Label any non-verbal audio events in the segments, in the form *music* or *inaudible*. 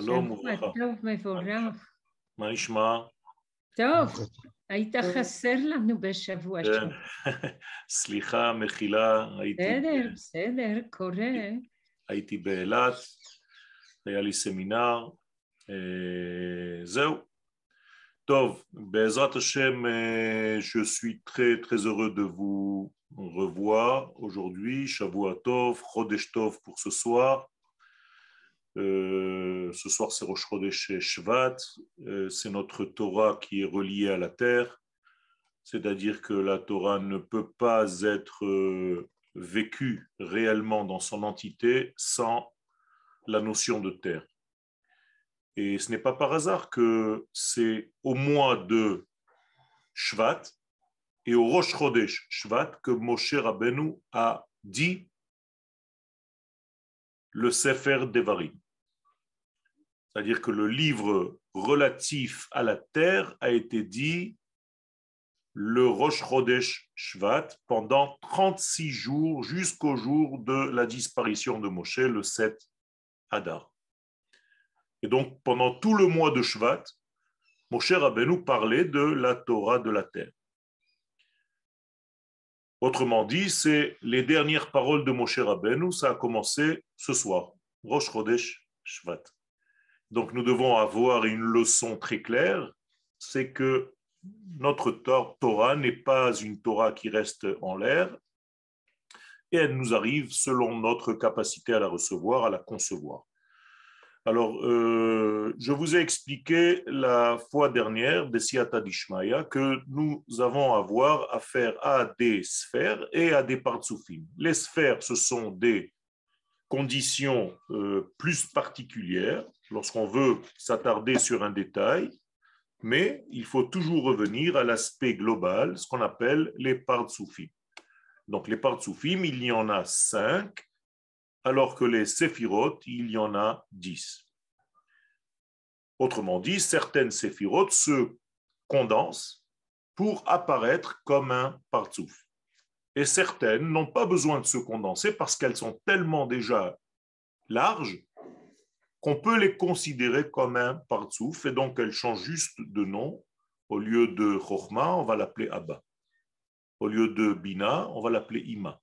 שלום שבוע וברכה. טוב, מבורך. מה נשמע? טוב, היית חסר לנו בשבוע כן. שעבר. *laughs* סליחה, מחילה, הייתי, בסדר, בסדר, קורה. הייתי באילת, היה לי סמינר, אה, זהו. טוב, בעזרת השם, euh, je suis très très heureux de vous revoir aujourd'hui. Shavua Tov, Chodesh Tov pour ce soir. Euh, ce soir, c'est Rosh Chodesh Shvat. Euh, c'est notre Torah qui est reliée à la terre. C'est-à-dire que la Torah ne peut pas être euh, vécue réellement dans son entité sans la notion de terre. Et ce n'est pas par hasard que c'est au mois de Shvat et au Rosh Chodesh Shvat que Moshe Rabbeinu a dit le Sefer Devarim. C'est-à-dire que le livre relatif à la terre a été dit le Rosh Chodesh Shvat pendant 36 jours jusqu'au jour de la disparition de Moshe, le 7 Adar. Et donc, pendant tout le mois de Shvat, Moshe Rabbeinu parlait de la Torah de la terre. Autrement dit, c'est les dernières paroles de Moshe Rabbeinu, ça a commencé ce soir, Rosh Chodesh Shvat. Donc, nous devons avoir une leçon très claire, c'est que notre Tor- Torah n'est pas une Torah qui reste en l'air, et elle nous arrive selon notre capacité à la recevoir, à la concevoir. Alors, euh, je vous ai expliqué la fois dernière des Siyata d'Ishmaïa que nous avons à voir affaire à des sphères et à des partsoufim. Les sphères, ce sont des conditions euh, plus particulières lorsqu'on veut s'attarder sur un détail, mais il faut toujours revenir à l'aspect global, ce qu'on appelle les partsoufim. Donc, les partsoufim, il y en a cinq, alors que les séphirotes, il y en a dix. Autrement dit, certaines séphirotes se condensent pour apparaître comme un partsouf. Et certaines n'ont pas besoin de se condenser parce qu'elles sont tellement déjà larges qu'on peut les considérer comme un partsouf. Et donc, elles changent juste de nom. Au lieu de Chochma, on va l'appeler Abba. Au lieu de Bina, on va l'appeler Ima.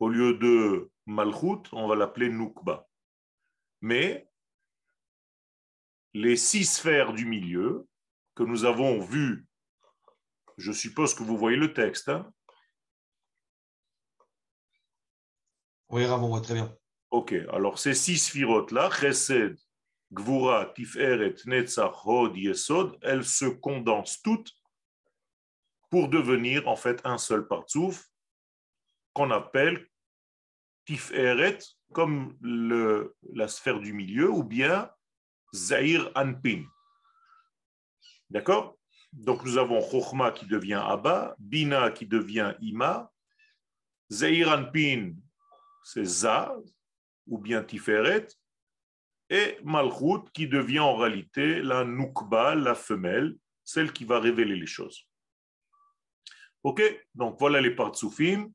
Au lieu de Malchut, on va l'appeler Nukba. Mais les six sphères du milieu que nous avons vues, je suppose que vous voyez le texte, hein? Oui, Rav, on voit très bien. Ok, alors ces six sphirotes-là, Chesed, Gvura, Tiferet, Netzach, Hod, Yesod, elles se condensent toutes pour devenir en fait un seul partsouf qu'on appelle Tiferet comme la sphère du milieu ou bien Zahir Anpin. D'accord? Donc nous avons Chochma qui devient Abba, Bina qui devient Ima, Zahir Anpin c'est Za ou bien Tiferet, et Malchut qui devient en réalité la Nukba, la femelle, celle qui va révéler les choses. Ok, donc voilà les partsoufim.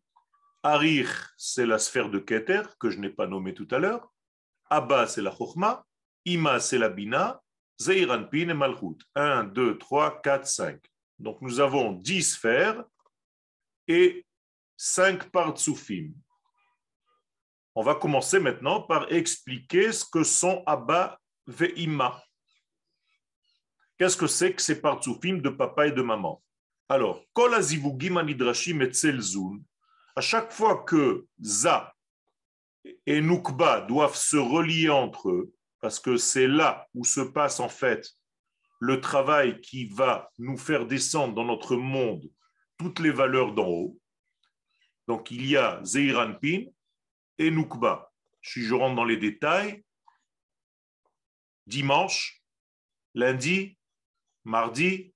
Arich, c'est la sphère de Keter, que je n'ai pas nommée tout à l'heure. Abba, c'est la Chochma. Ima, c'est la Bina. Zeiranpin et Malchut. 1, 2, 3, 4, 5. Donc nous avons 10 sphères et 5 partsoufim. On va commencer maintenant par expliquer ce que sont Abba et Ima. Qu'est-ce que c'est que ces partsoufim de papa et de maman? Alors, à chaque fois que Za et Nukba doivent se relier entre eux, parce que c'est là où se passe en fait le travail qui va nous faire descendre dans notre monde toutes les valeurs d'en haut. Donc il y a Zeiranpin et Nukba. Si je rentre dans les détails, dimanche, lundi, mardi,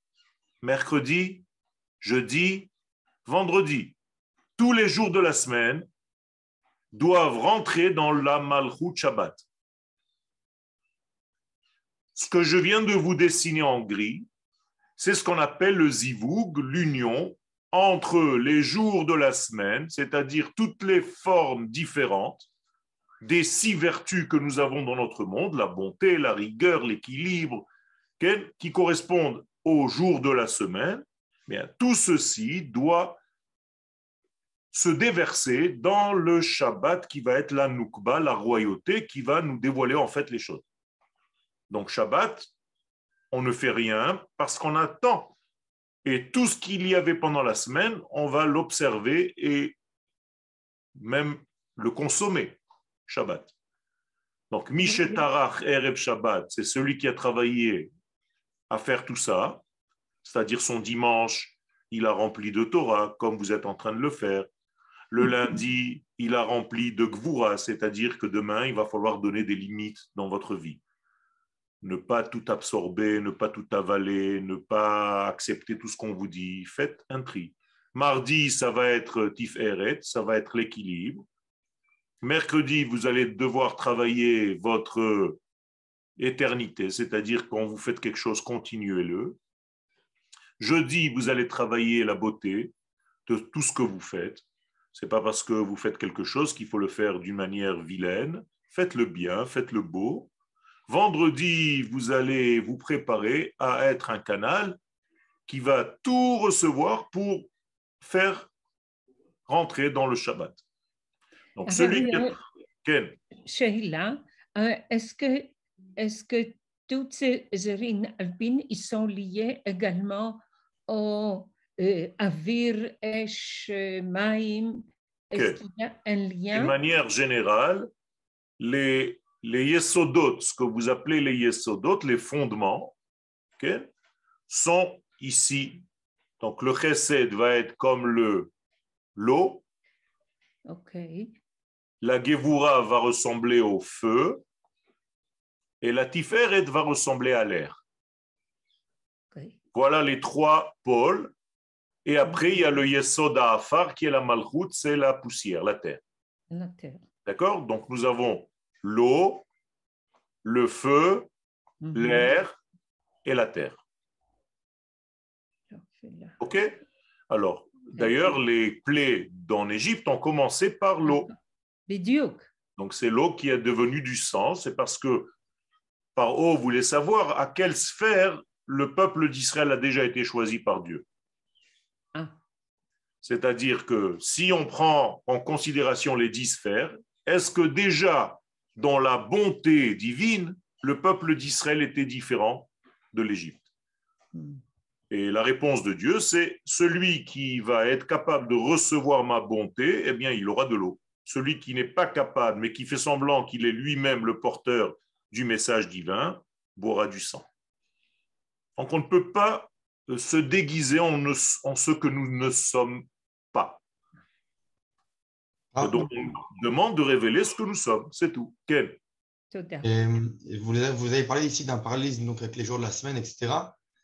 mercredi, jeudi, vendredi, tous les jours de la semaine doivent rentrer dans la Malchut Shabbat. Ce que je viens de vous dessiner en gris, c'est ce qu'on appelle le zivug, l'union entre les jours de la semaine, c'est-à-dire toutes les formes différentes des six vertus que nous avons dans notre monde, la bonté, la rigueur, l'équilibre, qui correspondent au jour de la semaine, mais tout ceci doit se déverser dans le Shabbat qui va être la Nukba, la royauté, qui va nous dévoiler en fait les choses. Donc Shabbat, on ne fait rien parce qu'on attend. Et tout ce qu'il y avait pendant la semaine, on va l'observer et même le consommer. Shabbat. Donc, Mishetarach Erev Shabbat, c'est celui qui a travaillé à faire tout ça, c'est-à-dire son dimanche, il a rempli de Torah, comme vous êtes en train de le faire. Le lundi, il a rempli de Gvura, c'est-à-dire que demain, il va falloir donner des limites dans votre vie. Ne pas tout absorber, ne pas tout avaler, ne pas accepter tout ce qu'on vous dit. Faites un tri. Mardi, ça va être Tif Eret, ça va être l'équilibre. Mercredi, vous allez devoir travailler votre éternité, c'est-à-dire quand vous faites quelque chose, continuez-le. Jeudi, vous allez travailler la beauté de tout ce que vous faites. C'est pas parce que vous faites quelque chose qu'il faut le faire d'une manière vilaine. Faites-le bien, faites-le beau. Vendredi, vous allez vous préparer à être un canal qui va tout recevoir pour faire rentrer dans le Shabbat. Donc celui qui Ken, Sheila, euh, est-ce que, est que toutes ces Zerin Albin, ils sont liés également au euh, Avir, Esh, Maïm? Est-ce qu'il y a un lien? manière générale, les, les yesodot, ce que vous appelez les yesodot, les fondements, sont ici. Donc le chesed va être comme le l'eau, OK. la gevura va ressembler au feu, et la tiferet va ressembler à l'air. Voilà les trois pôles. Et après, il y a le yesod afar qui est la malchut, c'est la poussière, la terre. La terre. D'accord? Donc nous avons l'eau, le feu, Mhm. l'air et la terre. OK? Alors, d'ailleurs, les plaies d'en Égypte ont commencé par l'eau. Donc, c'est l'eau qui est devenue du sang. C'est parce que par eau, vous voulez savoir à quelle sphère le peuple d'Israël a déjà été choisi par Dieu. Ah. C'est-à-dire que si on prend en considération les dix sphères, est-ce que déjà dans la bonté divine, le peuple d'Israël était différent de l'Égypte. Et la réponse de Dieu, c'est celui qui va être capable de recevoir ma bonté, eh bien, il aura de l'eau. Celui qui n'est pas capable, mais qui fait semblant qu'il est lui-même le porteur du message divin, boira du sang. Donc, on ne peut pas euh, se déguiser en, en ce que nous ne sommes pas. Ah, Donc, on demande de révéler ce que nous sommes, c'est tout. Et, et vous, avez- parlé ici d'un parallélisme donc avec les jours de la semaine, etc.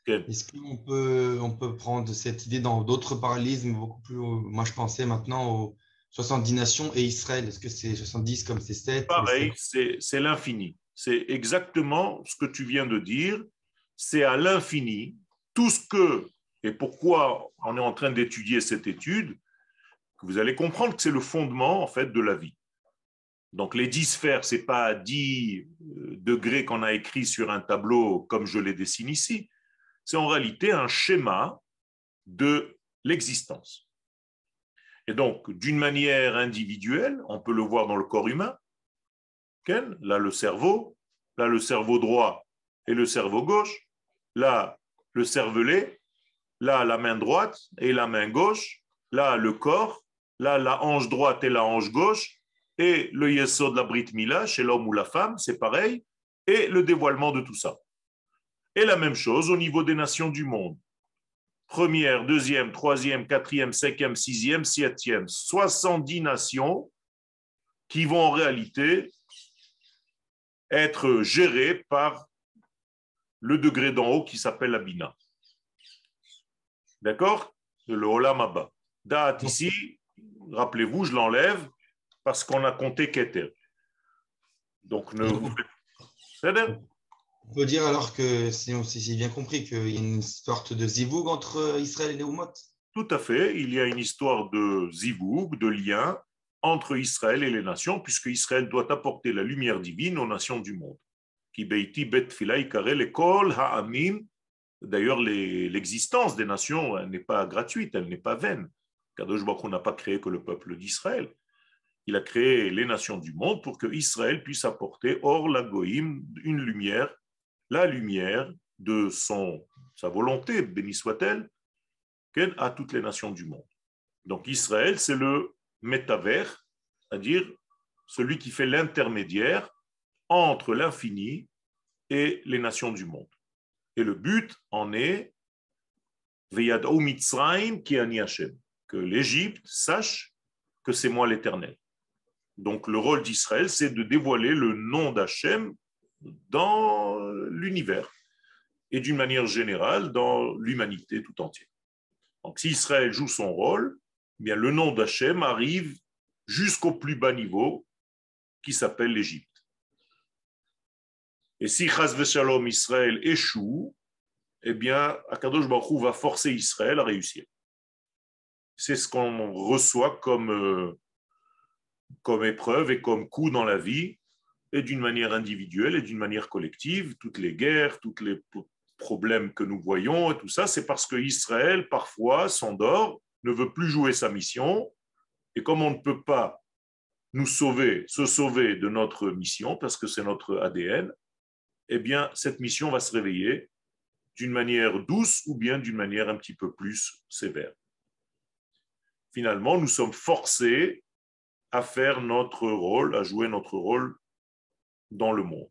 Ken Est-ce qu'on peut, on peut prendre cette idée dans d'autres parallélismes beaucoup plus. Moi, je pensais maintenant aux 70 nations et Israël. Est-ce que c'est 70 comme c'est 7 Pareil, c'est l'infini. C'est exactement ce que tu viens de dire. C'est à l'infini. Tout ce que, et pourquoi on est en train d'étudier cette étude, vous allez comprendre que c'est le fondement en fait de la vie. Donc les dix sphères, c'est pas dix euh, degrés qu'on a écrit sur un tableau comme je les dessine ici. C'est en réalité un schéma de l'existence. Et donc, d'une manière individuelle, on peut le voir dans le corps humain, là le cerveau, là le cerveau droit et le cerveau gauche, là le cervelet, là la main droite et la main gauche, là le corps, là la hanche droite et la hanche gauche, et le yesod de la Brit Mila chez l'homme ou la femme, c'est pareil, et le dévoilement de tout ça. Et la même chose au niveau des nations du monde. Première, deuxième, troisième, quatrième, cinquième, sixième, septième, 70 nations qui vont en réalité être gérées par le degré d'en haut qui s'appelle la Bina. D'accord? Le Olam Abba. Ici, rappelez-vous, je l'enlève parce qu'on a compté Keter. Donc, ne vous On peut dire alors que, si j'ai bien compris, qu'il y a une sorte de zivoug entre Israël et les Oumot. Tout à fait. Il y a une histoire de zivoug, de lien entre Israël et les nations, puisque Israël doit apporter la lumière divine aux nations du monde. D'ailleurs, l'existence des nations n'est pas gratuite, elle n'est pas vaine. Kadosh Baruch n'a pas créé que le peuple d'Israël. Il a créé les nations du monde pour que Israël puisse apporter hors la Goïm une lumière, la lumière de son, sa volonté, béni soit-elle, à toutes les nations du monde. Donc Israël, c'est le métavers, c'est-à-dire celui qui fait l'intermédiaire entre l'infini et les nations du monde. Et le but en est que l'Égypte sache que c'est moi l'Éternel. Donc le rôle d'Israël, c'est de dévoiler le nom d'Hachem dans l'univers et d'une manière générale dans l'humanité tout entière. Donc si Israël joue son rôle, eh bien le nom d'Hachem arrive jusqu'au plus bas niveau qui s'appelle l'Égypte. Et si Chaz Shalom Israël échoue, eh bien Akadosh Baruch va forcer Israël à réussir. C'est ce qu'on reçoit comme euh, comme épreuve et comme coup dans la vie, et d'une manière individuelle et d'une manière collective. Toutes les guerres, tous les problèmes que nous voyons et tout ça, c'est parce que Israël, parfois, s'endort, ne veut plus jouer sa mission, et comme on ne peut pas nous sauver, se sauver de notre mission, parce que c'est notre ADN, eh bien, cette mission va se réveiller d'une manière douce ou bien d'une manière un petit peu plus sévère. Finalement, nous sommes forcés à faire notre rôle, à jouer notre rôle dans le monde.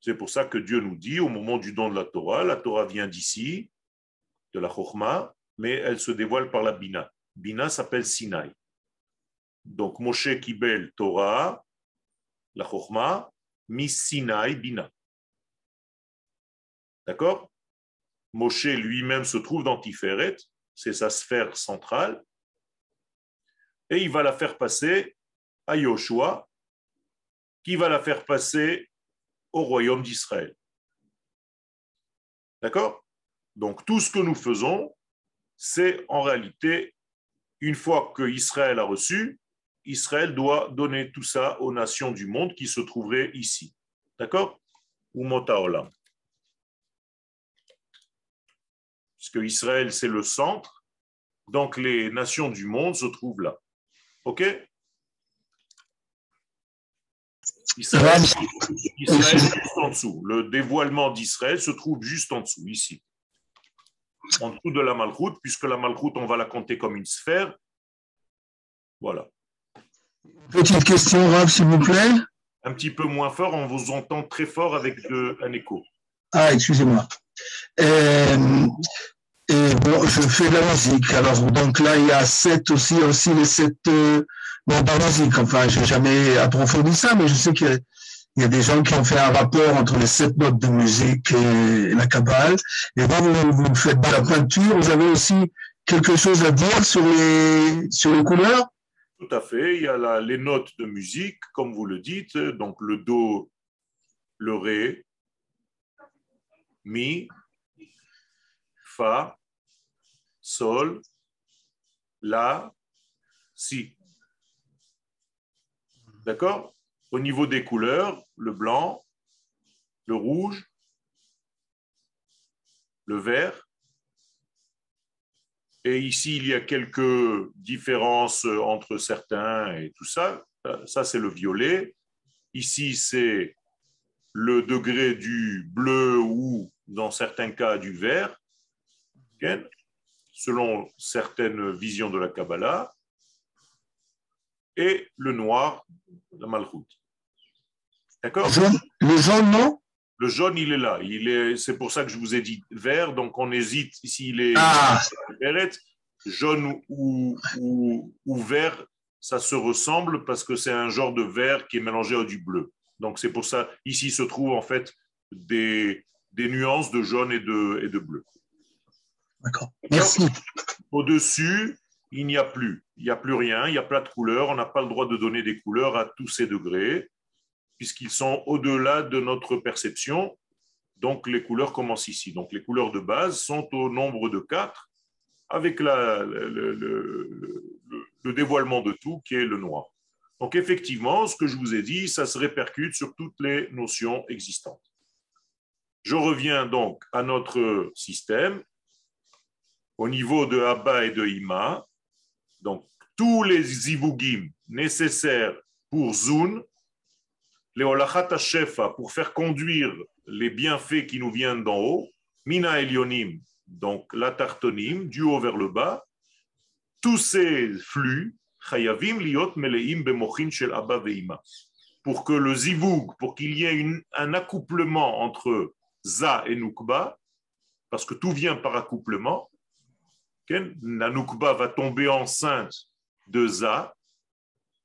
C'est pour ça que Dieu nous dit au moment du don de la Torah, la Torah vient d'ici, de la Chokhmah, mais elle se dévoile par la Bina. Bina s'appelle Sinaï. Donc Moshe Kibel Torah, la Chokhmah, mis Sinaï Bina. D'accord? Moshe lui-même se trouve dans Tiferet, c'est sa sphère centrale, et il va la faire passer à Yoshua, qui va la faire passer au royaume d'Israël. D'accord? Donc tout ce que nous faisons, c'est en réalité, une fois que Israël a reçu, Israël doit donner tout ça aux nations du monde qui se trouveraient ici. D'accord? Ou Motaolam. Puisque Israël, c'est le centre, donc les nations du monde se trouvent là. OK? Israël, juste en dessous. Le dévoilement d'Israël se trouve juste en dessous, ici. En dessous de la malchoute, puisque la malchoute, on va la compter comme une sphère. Voilà. Petite question, Rav, s'il vous plaît. Un petit peu moins fort, on vous entend très fort avec un écho. Ah, excusez-moi. Euh, je fais de la musique. Alors, donc là, il y a sept aussi, aussi les sept euh, Bon, la musique, enfin, j'ai jamais approfondi ça, mais je sais qu'il y, a des gens qui ont fait un rapport entre les sept notes de musique et la cabale. Et vous, vous faites de la peinture, vous avez aussi quelque chose à dire sur les, sur les couleurs? Tout à fait. Il y a les notes de musique, comme vous le dites, donc le Do, le Ré, Mi, Fa, Sol, La, Si. D'accord? Au niveau des couleurs, le blanc, le rouge, le vert. Et ici, il y a quelques différences entre certains et tout ça. Ça, c'est le violet. Ici, c'est le degré du bleu ou, dans certains cas, du vert, selon certaines visions de la Kabbalah et le noir, la malchoute. D'accord? Le jaune, non? Le jaune, il est là. Il est, c'est pour ça que je vous ai dit vert. Donc, on hésite s'il est ah. jaune ou, ou, ou, vert. Ça se ressemble parce que c'est un genre de vert qui est mélangé à du bleu. Donc, c'est pour ça, ici se trouvent en fait des, des nuances de jaune et de, et de bleu. D'accord. Merci. Au-dessus, il n'y a plus. Il n'y a plus rien, il n'y a pas de couleurs. On n'a pas le droit de donner des couleurs à tous ces degrés, puisqu'ils sont au-delà de notre perception. Donc les couleurs commencent ici. Donc les couleurs de base sont au nombre de quatre, avec la, le, dévoilement de tout qui est le noir. Donc effectivement, ce que je vous ai dit, ça se répercute sur toutes les notions existantes. Je reviens donc à notre système au niveau de Abba et de Ima. Donc tous les zivugim nécessaires pour Zun, les olachat shefa pour faire conduire les bienfaits qui nous viennent d'en haut, mina elionim, donc la tartonim, du haut vers le bas, tous ces flux, chayavim liot meleim bemochin shel abba veima. Pour que le zivug, pour qu'il y ait un accouplement entre za et nukba, parce que tout vient par accouplement, la nukba va tomber enceinte de za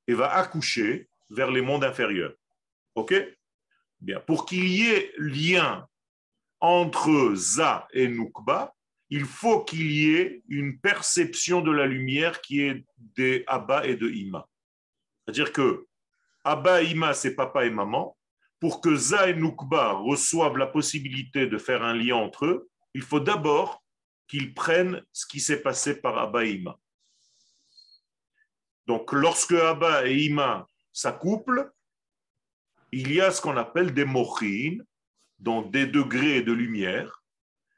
et va accoucher vers les mondes inférieurs. OK? Bien, pour qu'il y ait lien entre za et nukba, il faut qu'il y ait une perception de la lumière qui est des Abba et de Ima. C'est-à-dire que Abba et Ima, c'est papa et maman. Pour que Za et Nukba reçoivent la possibilité de faire un lien entre eux, il faut d'abord qu'ils prennent ce qui s'est passé par Abba et Ima. Donc, lorsque Abba et Ima s'accouplent, il y a ce qu'on appelle des mochines, donc des degrés de lumière,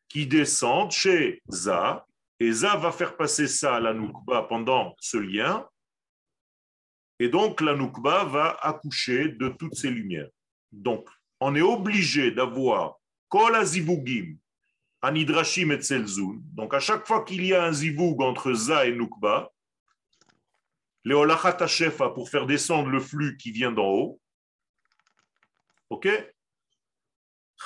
qui descendent chez Za, et Za va faire passer ça à la Noukba pendant ce lien, et donc la Noukba va accoucher de toutes ces lumières. Donc, on est obligé d'avoir Kol Azivugim, Anidrashim et Tselzun. Donc, à chaque fois qu'il y a un zivug entre Za et Noukba, les Olachat Shefa pour faire descendre le flux qui vient d'en haut. OK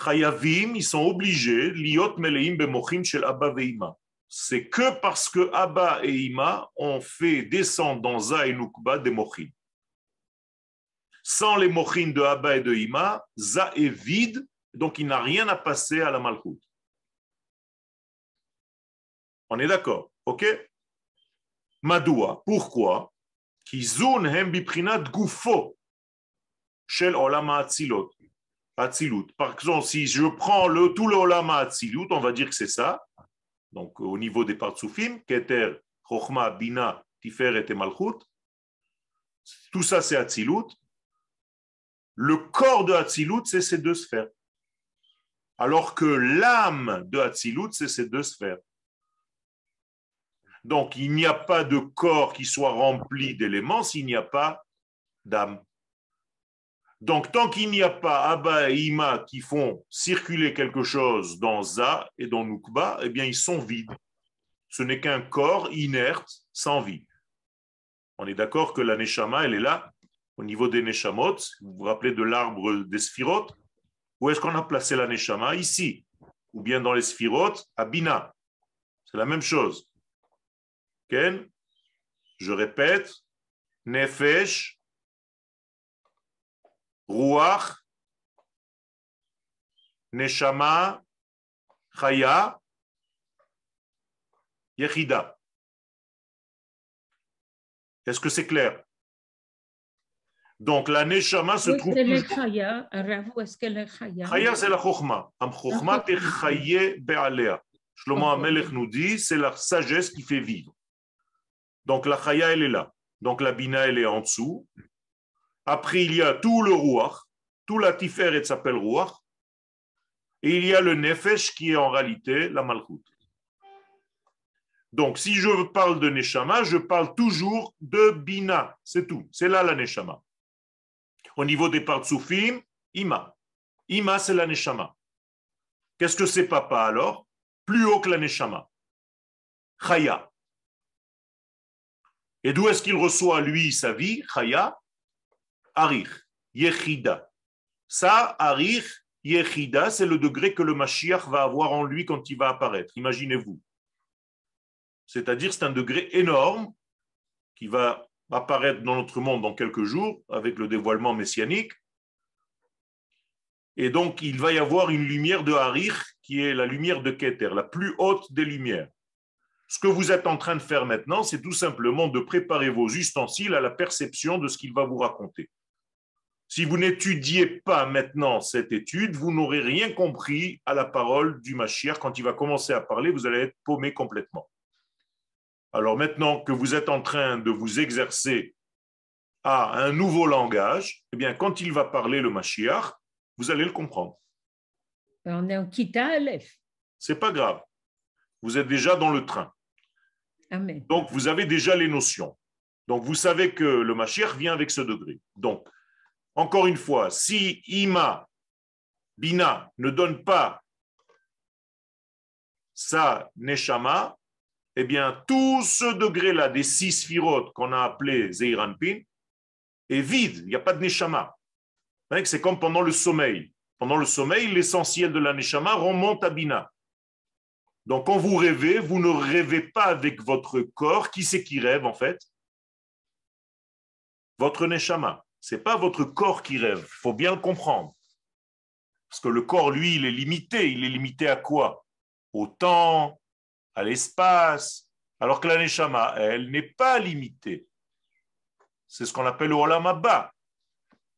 Chayavim, ils sont obligés, liot meleim bemochin shel Abba veima. C'est que parce que Abba et Ima ont fait descendre dans Za et Nukba des mochin. Sans les mochin de Abba et de Ima, Za est vide, donc il n'a rien à passer à la Malchut. On est d'accord, ok? Madoua, pourquoi? Kizun hem biprinat gufo shel olam. Atzilut. Par exemple, si je prends le, tout le Olama Atzilut, on va dire que c'est ça. Donc, au niveau des Partsoufim, Keter, Chochma, Bina, Tiferet et Malchut. Tout ça, c'est Atzilut. Le corps de Atzilut, c'est ces deux sphères. Alors que l'âme de Atzilut, c'est ces deux sphères. Donc, il n'y a pas de corps qui soit rempli d'éléments s'il n'y a pas d'âme. Donc, tant qu'il n'y a pas Abba et Ima qui font circuler quelque chose dans Za et dans Nukba, eh bien, ils sont vides. Ce n'est qu'un corps inerte, sans vie. On est d'accord que la Neshama, elle est là, au niveau des Neshamot. Vous vous rappelez de l'arbre des Sphirot Où est-ce qu'on a placé la Neshama? Ici. Ou bien dans les Sphirot, à Bina. C'est la même chose. Ken Je répète, Nefesh, Ruach, Neshama, Chaya, Yechida. Est-ce que c'est clair? Donc la Neshama se trouve. Chaya, est-ce est Chaya? C'est la Chokhma. Am Chokhma te Chaye Be'alea. Shlomo Amelech nous dit c'est la sagesse qui fait vivre. Donc la Chaya, elle est là. Donc la Bina, elle est en dessous. Après, il y a tout le Ruach, tout la Tiferet s'appelle Ruach, et il y a le Nefesh qui est en réalité la Malchut. Donc, si je parle de Neshama, je parle toujours de Bina, c'est tout. C'est là la Neshama. Au niveau des Partsoufim, Ima. Ima, c'est la Neshama. Qu'est-ce que c'est papa alors? Plus haut que la Neshama. Chaya. Et d'où est-ce qu'il reçoit, lui, sa vie? Chaya Arich, Yechida. Ça, Arich, Yechida, c'est le degré que le Mashiach va avoir en lui quand il va apparaître. Imaginez-vous. C'est-à-dire, c'est un degré énorme qui va apparaître dans notre monde dans quelques jours avec le dévoilement messianique. Et donc, il va y avoir une lumière de Harich qui est la lumière de Keter, la plus haute des lumières. Ce que vous êtes en train de faire maintenant, c'est tout simplement de préparer vos ustensiles à la perception de ce qu'il va vous raconter. Si vous n'étudiez pas maintenant cette étude, vous n'aurez rien compris à la parole du Mashiach. Quand il va commencer à parler, vous allez être paumé complètement. Alors maintenant que vous êtes en train de vous exercer a un nouveau langage, eh bien, quand il va parler le Mashiach, vous allez le comprendre. On est en Kita Aleph. C'est pas grave. Vous êtes déjà dans le train. Donc, vous avez déjà les notions. Donc, vous savez que le Mashiach vient avec ce degré. Donc, encore une fois, si Ima, Bina, ne donne pas sa Neshama, eh bien, tout ce degré-là des six firotes qu'on a appelé Zeiranpin est vide. Il n'y a pas de Neshama. C'est comme pendant le sommeil. Pendant le sommeil, l'essentiel de la Neshama remonte à Bina. Donc, quand vous rêvez, vous ne rêvez pas avec votre corps. Qui c'est qui rêve, en fait? Votre Neshama. Ce n'est pas votre corps qui rêve. Il faut bien le comprendre. Parce que le corps, lui, il est limité. Il est limité à quoi? Au temps, à l'espace. Alors que la Neshama, elle n'est pas limitée. C'est ce qu'on appelle le Olam Abba.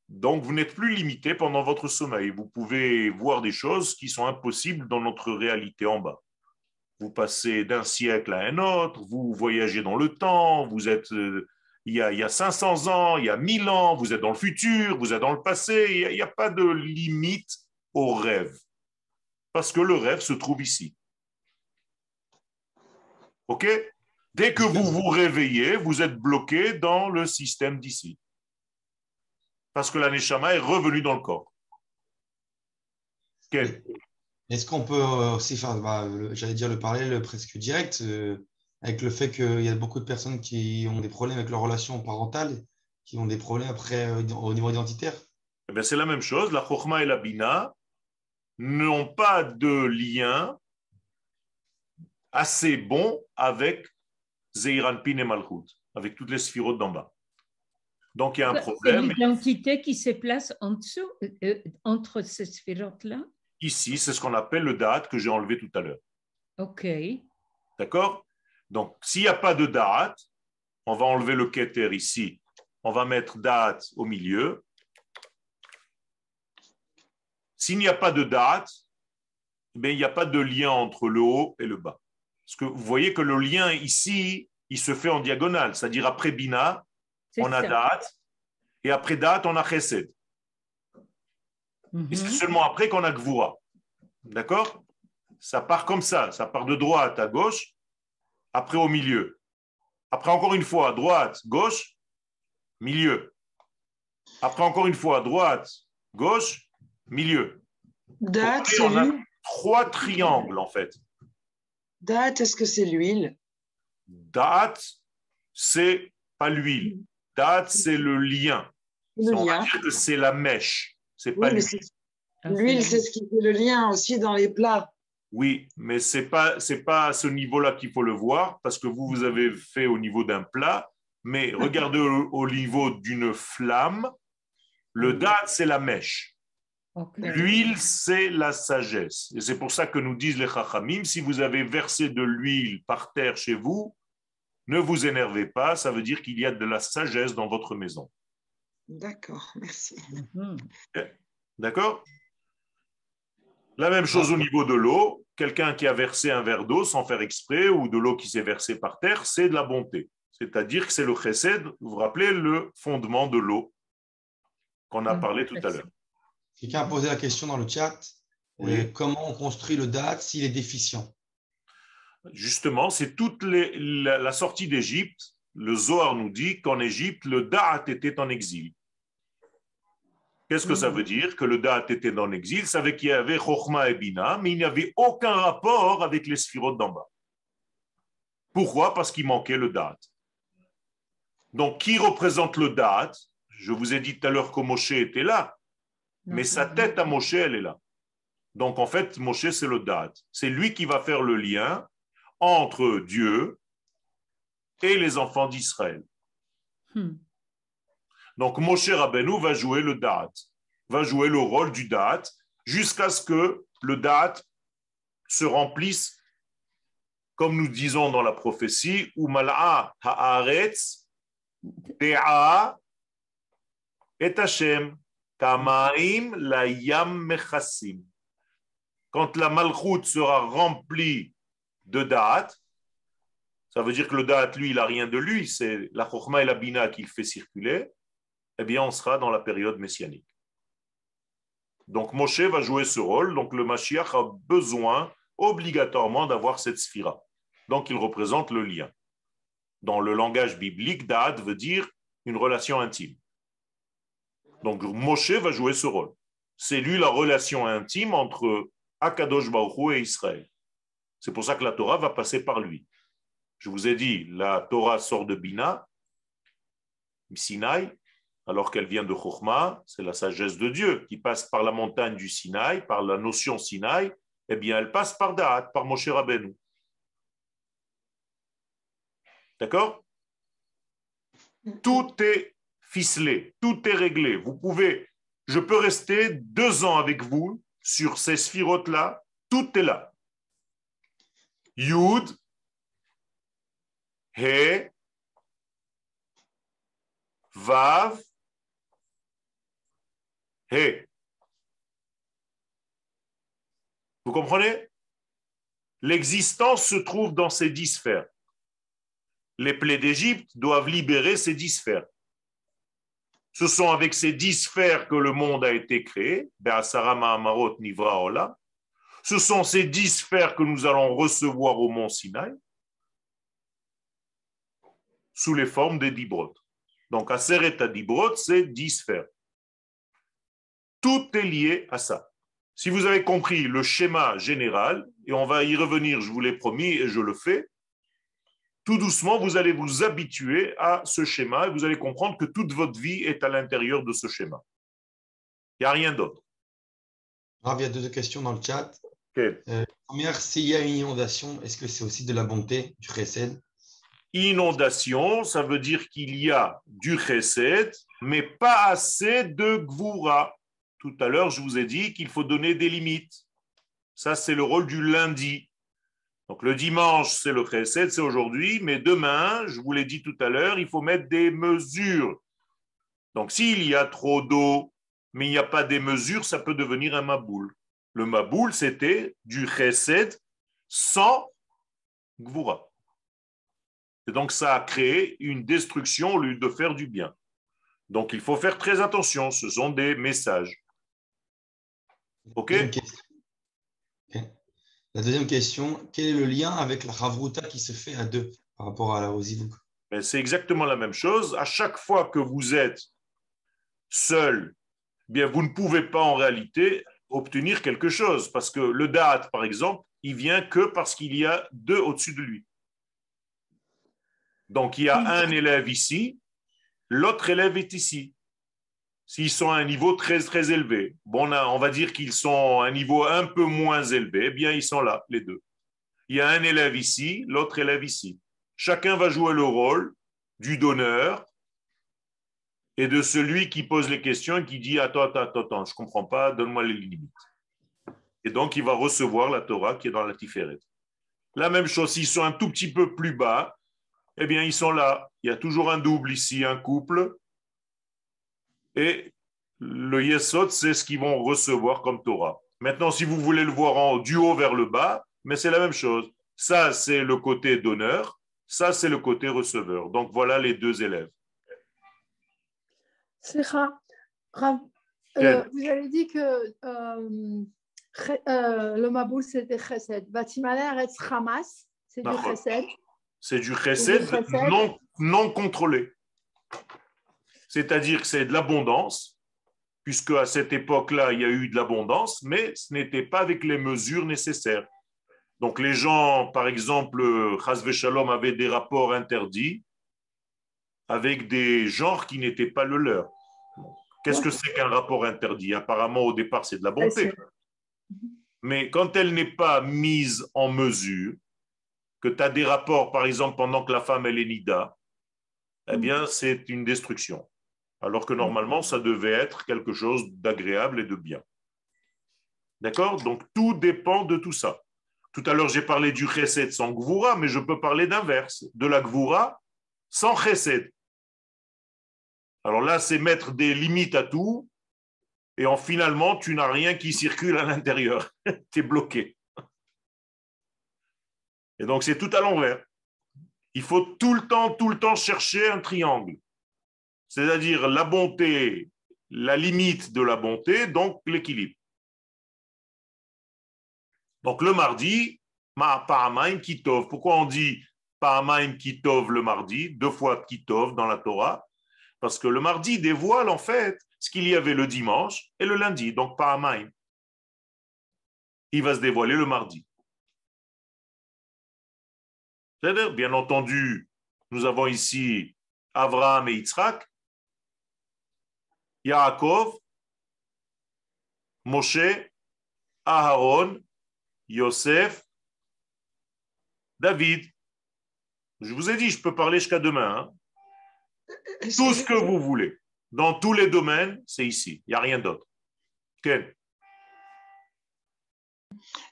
Donc, vous n'êtes plus limité pendant votre sommeil. Vous pouvez voir des choses qui sont impossibles dans notre réalité en bas. Vous passez d'un siècle à un autre, vous voyagez dans le temps, vous êtes euh, il, y a, il y a 500 ans, il y a 1000 ans, vous êtes dans le futur, vous êtes dans le passé. Il n'y a, pas de limite au rêve. Parce que le rêve se trouve ici. OK? Dès que vous vous réveillez, vous êtes bloqué dans le système d'ici. Parce que la Neshama est revenue dans le corps. Quel Est-ce qu'on peut aussi faire, bah, le- j'allais dire le parallèle presque direct, euh, avec le fait qu'il y a beaucoup de personnes qui ont des problèmes avec leur relation parentale, qui ont des problèmes après euh, au niveau identitaire? Eh bien, c'est la même chose. La Chokhmah et la Bina n'ont pas de lien assez bon avec Zeiranpin et Malchut, avec toutes les sphirotes d'en bas. Donc, il y a un C'est problème. l'identité qui se place en dessous, euh, euh, entre ces sphirotes-là? Ici, c'est ce qu'on appelle le date que j'ai enlevé tout à l'heure. OK. D'accord? Donc, s'il n'y a pas de date, on va enlever le keter ici. On va mettre date au milieu. S'il n'y a pas de date, eh il n'y a pas de lien entre le haut et le bas. Parce que vous voyez que le lien ici, il se fait en diagonale. C'est-à-dire après Bina, on a ça. date, et après date, on a chesed. Et c'est Mhm. seulement après qu'on a Gvura. D'accord? Ça part comme ça. Ça part de droite à gauche, après au milieu. Après encore une fois, droite, gauche, milieu. Après encore une fois, droite, gauche, milieu. Date, c'est on a trois triangles en fait. Date, est-ce que c'est l'huile? Date, c'est pas l'huile. Date, c'est le lien. Le On va lien. dire que c'est la mèche. C'est pas Oui, mais l'huile. c'est- Ah, l'huile, c'est ce qui fait le lien aussi dans les plats. Oui, mais c'est pas c'est pas à ce niveau-là qu'il faut le voir parce que vous vous avez fait au niveau d'un plat, mais *laughs* regardez au, au niveau d'une flamme. Le date c'est la mèche, l'huile c'est la sagesse. Et c'est pour ça que nous disent les chachamim si vous avez versé de l'huile par terre chez vous, ne vous énervez pas, ça veut dire qu'il y a de la sagesse dans votre maison. D'accord, merci. Mhm. D'accord? La même chose au niveau de l'eau. Quelqu'un qui a versé un verre d'eau sans faire exprès ou de l'eau qui s'est versée par terre, c'est de la bonté. C'est-à-dire que c'est le chesed, vous vous rappelez, le fondement de l'eau qu'on a Mhm. parlé tout à l'heure. Quelqu'un a posé la question dans le chat. Oui. euh, comment on construit le date s'il est déficient? Justement, c'est toute les- la, la sortie d'Égypte. Le Zohar nous dit qu'en Égypte, le Da'at était en exil. Qu'est-ce que ça Mhm. veut dire? Que le Da'at était en exil, ça veut qu'il y avait Chokhmah et Bina, mais il n'y avait aucun rapport avec les sphirotes d'en bas. Pourquoi? Parce qu'il manquait le Da'at. Donc, qui représente le Da'at? Je vous ai dit tout à l'heure que Moshe était là, mais sa tête à Moshe, elle est là. Donc, en fait, Moshe, c'est le Da'at. C'est lui qui va faire le lien entre Dieu et les enfants d'Israël. Hmm. Donc, Moshe Rabbeinu va jouer le Da'at, va jouer le rôle du Da'at jusqu'à ce que le Da'at se remplisse, comme nous disons dans la prophétie, ou mal'a haaretz de'a et Hashem kamaim la yam. Quand la malchoute sera remplie de Da'at, ça veut dire que le Da'at, lui, il n'a rien de lui, c'est la Chokhmah et la Bina qui le fait circuler. Eh bien, on sera dans la période messianique. Donc, Moshe va jouer ce rôle. Donc, le Mashiach a besoin obligatoirement d'avoir cette sphira. Donc, il représente le lien. Dans le langage biblique, Da'at veut dire une relation intime. Donc, Moshe va jouer ce rôle. C'est lui la relation intime entre Akadosh Baruch et Israël. C'est pour ça que la Torah va passer par lui. Je vous ai dit, la Torah sort de Bina, Sinaï, alors qu'elle vient de Chokhmah, c'est la sagesse de Dieu qui passe par la montagne du Sinaï, par la notion Sinaï, eh bien elle passe par Da'at, par Moshe Rabbeinu. D'accord? Tout est ficelé, tout est réglé. Vous pouvez, je peux rester deux ans avec vous sur ces sphirotes-là, tout est là. Yud, He, Vav, Vous comprenez? L'existence se trouve dans ces dix sphères. Les plaies d'Égypte doivent libérer ces dix sphères. Ce sont avec ces dix sphères que le monde a été créé. Ce sont ces dix sphères que nous allons recevoir au mont Sinaï sous les formes des dibrot. Donc, Aseret Dibrot, c'est dix sphères. Tout est lié à ça. Si vous avez compris le schéma général, et on va y revenir, je vous l'ai promis et je le fais, tout doucement, vous allez vous habituer à ce schéma et vous allez comprendre que toute votre vie est à l'intérieur de ce schéma. Il n'y a rien d'autre. il y a deux questions dans le chat. Okay. Euh, première, s'il y a une inondation, est-ce que c'est aussi de la bonté, du chesed? Inondation, ça veut dire qu'il y a du chesed, mais pas assez de gvura. Tout à l'heure, je vous ai dit qu'il faut donner des limites. Ça, c'est le rôle du lundi. Donc le dimanche, c'est le chesed, c'est aujourd'hui, mais demain, je vous l'ai dit tout à l'heure, il faut mettre des mesures. Donc s'il y a trop d'eau, mais il n'y a pas des mesures, ça peut devenir un maboul. Le maboul, c'était du chesed sans gvura. Et donc ça a créé une destruction au lieu de faire du bien. Donc il faut faire très attention, ce sont des messages. OK. La deuxième question, quel est le lien avec la Ravruta qui se fait à deux par rapport à la Osivouk ben, C'est exactement la même chose. À chaque fois que vous êtes seul, eh bien vous ne pouvez pas en réalité obtenir quelque chose. Parce que le date, par exemple, il vient que parce qu'il y a deux au-dessus de lui. Donc il y a un élève ici, l'autre élève est ici s'ils sont à un niveau très très élevé. Bon, on, va dire qu'ils sont à un niveau un peu moins élevé, eh bien ils sont là, les deux. Il y a un élève ici, l'autre élève ici. Chacun va jouer le rôle du donneur et de celui qui pose les questions et qui dit Attends, attends, attends, je ne comprends pas, donne-moi les limites. Et donc, il va recevoir la Torah qui est dans la Tiferet. La même chose, s'ils sont un tout petit peu plus bas, eh bien, ils sont là. Il y a toujours un double ici, un couple, et le Yesod, c'est ce qu'ils vont recevoir comme Torah. Maintenant, si vous voulez le voir en du haut vers le bas, mais c'est la même chose. Ça, c'est le côté donneur, ça, c'est le côté receveur. Donc, voilà les deux élèves. Slicha, euh, vous avez dit que euh, euh, le Maboul, c'était Chesed. Batimaler et Hamas, c'est du Chesed. C'est du Chesed non, non contrôlé c'est-à-dire que c'est de l'abondance, puisque à cette époque-là, il y a eu de l'abondance, mais ce n'était pas avec les mesures nécessaires. Donc les gens, par exemple, Chazve Shalom avaient des rapports interdits avec des genres qui n'étaient pas le leur. Qu'est-ce que c'est qu'un rapport interdit? Apparemment, au départ, c'est de la bonté. Mais quand elle n'est pas mise en mesure, que tu as des rapports, par exemple, pendant que la femme elle est nida, eh bien, c'est une destruction alors que normalement, ça devait être quelque chose d'agréable et de bien. D'accord? Donc, tout dépend de tout ça. Tout à l'heure, j'ai parlé du chesed sans gvoura, mais je peux parler d'inverse, de la gvoura sans chesed. Alors là, c'est mettre des limites à tout, et en finalement, tu n'as rien qui circule à l'intérieur. *laughs* tu es bloqué. Et donc, c'est tout à l'envers. Il faut tout le temps, tout le temps chercher un triangle. C'est-à-dire la bonté, la limite de la bonté, donc l'équilibre. Donc le mardi, ma kitov. Pourquoi on dit pa'amaim kitov le mardi, deux fois kitov dans la Torah Parce que le mardi dévoile en fait ce qu'il y avait le dimanche et le lundi, donc pa'amaim. Il va se dévoiler le mardi. C'est-à-dire, bien entendu, nous avons ici Abraham et Yitzhak, Yaakov, Moshe, Aharon, Yosef, David. Je vous ai dit, je peux parler jusqu'à demain. Hein. Tout ce que vous voulez. Dans tous les domaines, c'est ici. Il n'y a rien d'autre.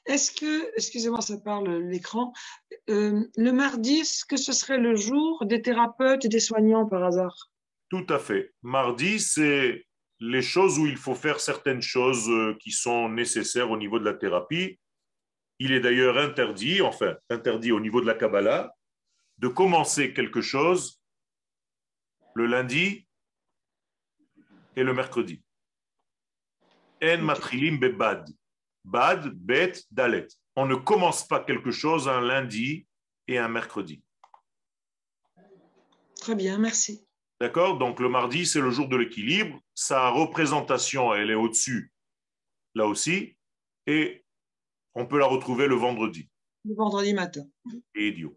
Est-ce que, excusez-moi, ça parle l'écran, euh, le mardi, est-ce que ce serait le jour des thérapeutes et des soignants par hasard? Tout à fait. Mardi, c'est les choses où il faut faire certaines choses euh, qui sont nécessaires au niveau de la thérapie. Il est d'ailleurs interdit, enfin interdit au niveau de la Kabbalah, de commencer quelque chose le lundi et le mercredi. En matrilim bebad. Bad, bet, dalet. On ne commence pas quelque chose un lundi et un mercredi. Très bien, merci. D'accord? Donc le mardi, c'est le jour de l'équilibre. Sa représentation, elle est au-dessus, là aussi. Et on peut la retrouver le vendredi. Le vendredi matin. Et idiot.